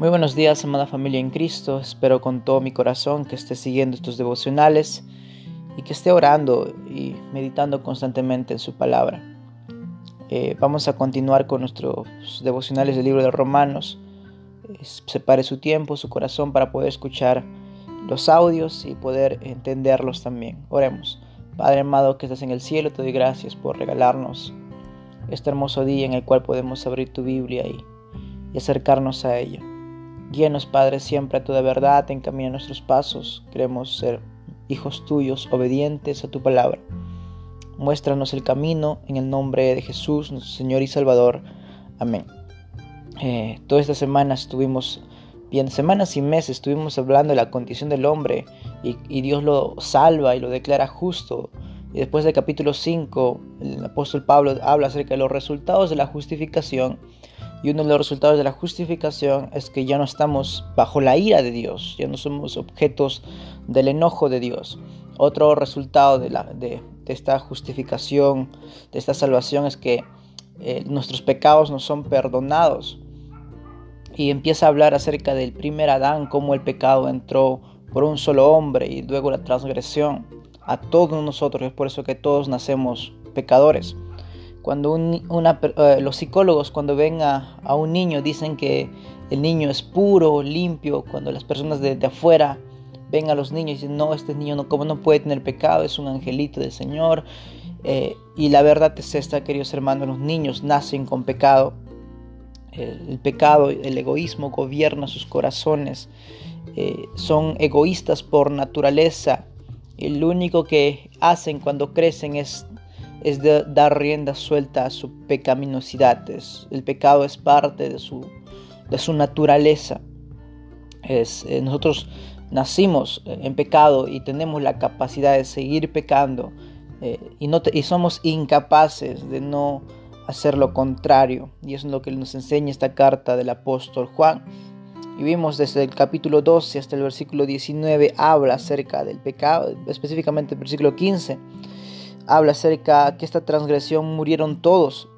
Muy buenos días, amada familia en Cristo. Espero con todo mi corazón que esté siguiendo estos devocionales y que esté orando y meditando constantemente en su palabra. Eh, vamos a continuar con nuestros devocionales del libro de Romanos. separe su tiempo, su corazón para poder escuchar los audios y poder entenderlos también. Oremos. Padre amado que estás en el cielo, te doy gracias por regalarnos este hermoso día en el cual podemos abrir tu Biblia y, y acercarnos a ella. Guíanos, Padre, siempre a toda verdad, encamina nuestros pasos. Queremos ser hijos tuyos, obedientes a tu palabra. Muéstranos el camino en el nombre de Jesús, nuestro Señor y Salvador. Amén. Eh, toda esta semana estuvimos, bien, semanas y meses estuvimos hablando de la condición del hombre y, y Dios lo salva y lo declara justo. Y después del capítulo 5, el apóstol Pablo habla acerca de los resultados de la justificación y uno de los resultados de la justificación es que ya no estamos bajo la ira de Dios, ya no somos objetos del enojo de Dios. Otro resultado de, esta justificación, de esta salvación, es que eh, nuestros pecados no son perdonados. Y empieza a hablar acerca del primer Adán, cómo el pecado entró por un solo hombre y luego la transgresión a todos nosotros. Es por eso que todos nacemos pecadores. Cuando eh, los psicólogos cuando ven a, un niño dicen que el niño es puro, limpio, cuando las personas de, afuera ven a los niños y dicen, no, este niño no, como no puede tener pecado, es un angelito del Señor. Eh, y la verdad es esta, queridos hermanos, los niños nacen con pecado. El, pecado, el egoísmo gobierna sus corazones. Eh, son egoístas por naturaleza. Y lo único que hacen cuando crecen es es de dar rienda suelta a su pecaminosidad. el pecado es parte de su, de su naturaleza. Es, eh, nosotros nacimos eh, en pecado y tenemos la capacidad de seguir pecando eh, y, no y somos incapaces de no hacer lo contrario. Y eso es lo que nos enseña esta carta del apóstol Juan. Y vimos desde el capítulo 12 hasta el versículo 19 habla acerca del pecado, específicamente el versículo 15 habla acerca que esta transgresión murieron todos.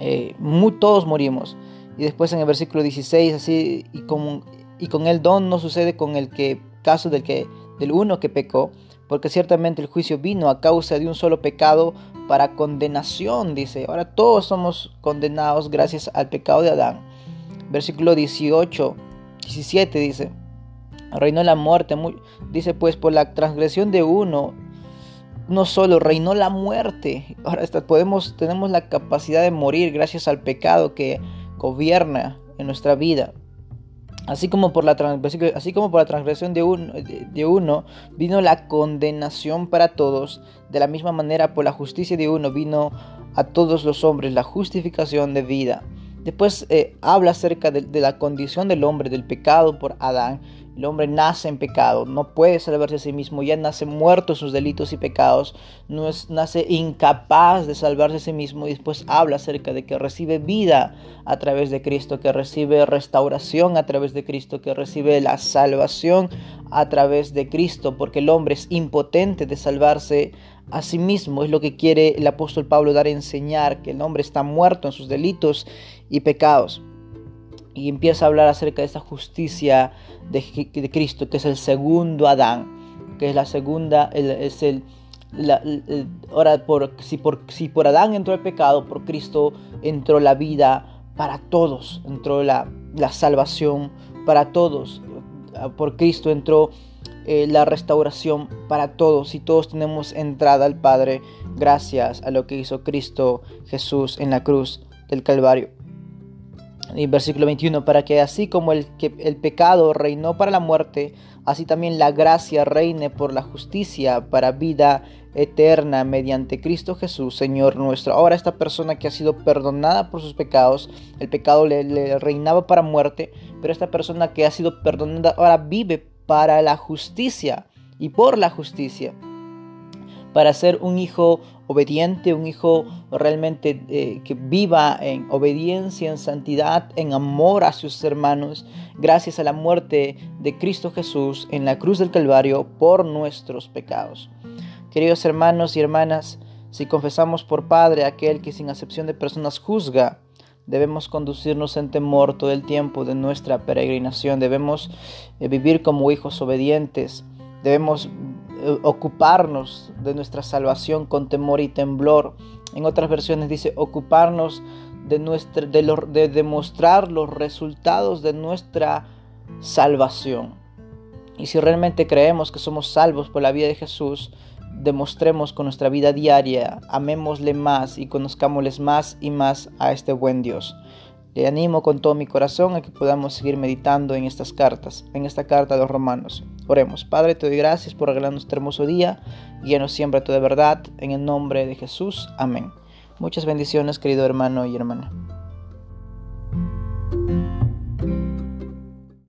Eh, todos morimos. Y después en el versículo 16, así, y con, y con el don no sucede con el que, caso del, que, del uno que pecó, porque ciertamente el juicio vino a causa de un solo pecado para condenación, dice. Ahora todos somos condenados gracias al pecado de Adán. Versículo 18, 17 dice, reinó la muerte, dice pues por la transgresión de uno no solo reinó la muerte, ahora podemos, tenemos la capacidad de morir gracias al pecado que gobierna en nuestra vida. Así como por la, así como por la transgresión de, de uno vino la condenación para todos, de la misma manera por la justicia de uno vino a todos los hombres la justificación de vida. Después eh, habla acerca de, la condición del hombre, del pecado por Adán. El hombre nace en pecado, no puede salvarse a sí mismo, ya nace muerto en sus delitos y pecados, no es, nace incapaz de salvarse a sí mismo y después habla acerca de que recibe vida a través de Cristo, que recibe restauración a través de Cristo, que recibe la salvación a través de Cristo, porque el hombre es impotente de salvarse Asimismo es lo que quiere el apóstol Pablo dar a enseñar, que el hombre está muerto en sus delitos y pecados. Y empieza a hablar acerca de esta justicia de, Cristo, que es el segundo Adán, que es la segunda, es el, ahora por, si, por, si por Adán entró el pecado, por Cristo entró la vida para todos, entró la, la salvación para todos, por Cristo entró eh, la restauración para todos y todos tenemos entrada al Padre gracias a lo que hizo Cristo Jesús en la cruz del Calvario. Y versículo 21, para que así como el, que el pecado reinó para la muerte, así también la gracia reine por la justicia para vida eterna mediante Cristo Jesús, Señor nuestro. Ahora esta persona que ha sido perdonada por sus pecados, el pecado le, le reinaba para muerte, pero esta persona que ha sido perdonada ahora vive para la justicia y por la justicia. Para ser un hijo obediente, un hijo realmente eh, que viva en obediencia, en santidad, en amor a sus hermanos, gracias a la muerte de Cristo Jesús en la cruz del Calvario por nuestros pecados. Queridos hermanos y hermanas, si confesamos por Padre aquel que sin acepción de personas juzga, Debemos conducirnos en temor todo el tiempo de nuestra peregrinación. Debemos eh, vivir como hijos obedientes. Debemos eh, ocuparnos de nuestra salvación con temor y temblor. En otras versiones dice ocuparnos de, nuestra, de, de demostrar los resultados de nuestra salvación. Y si realmente creemos que somos salvos por la vida de Jesús, demostremos con nuestra vida diaria, amémosle más y conozcámosles más y más a este buen Dios. Le animo con todo mi corazón a que podamos seguir meditando en estas cartas, en esta carta de los romanos. Oremos, Padre, te doy gracias por regalarnos este hermoso día, guíanos siempre a de verdad, en el nombre de Jesús. Amén. Muchas bendiciones, querido hermano y hermana.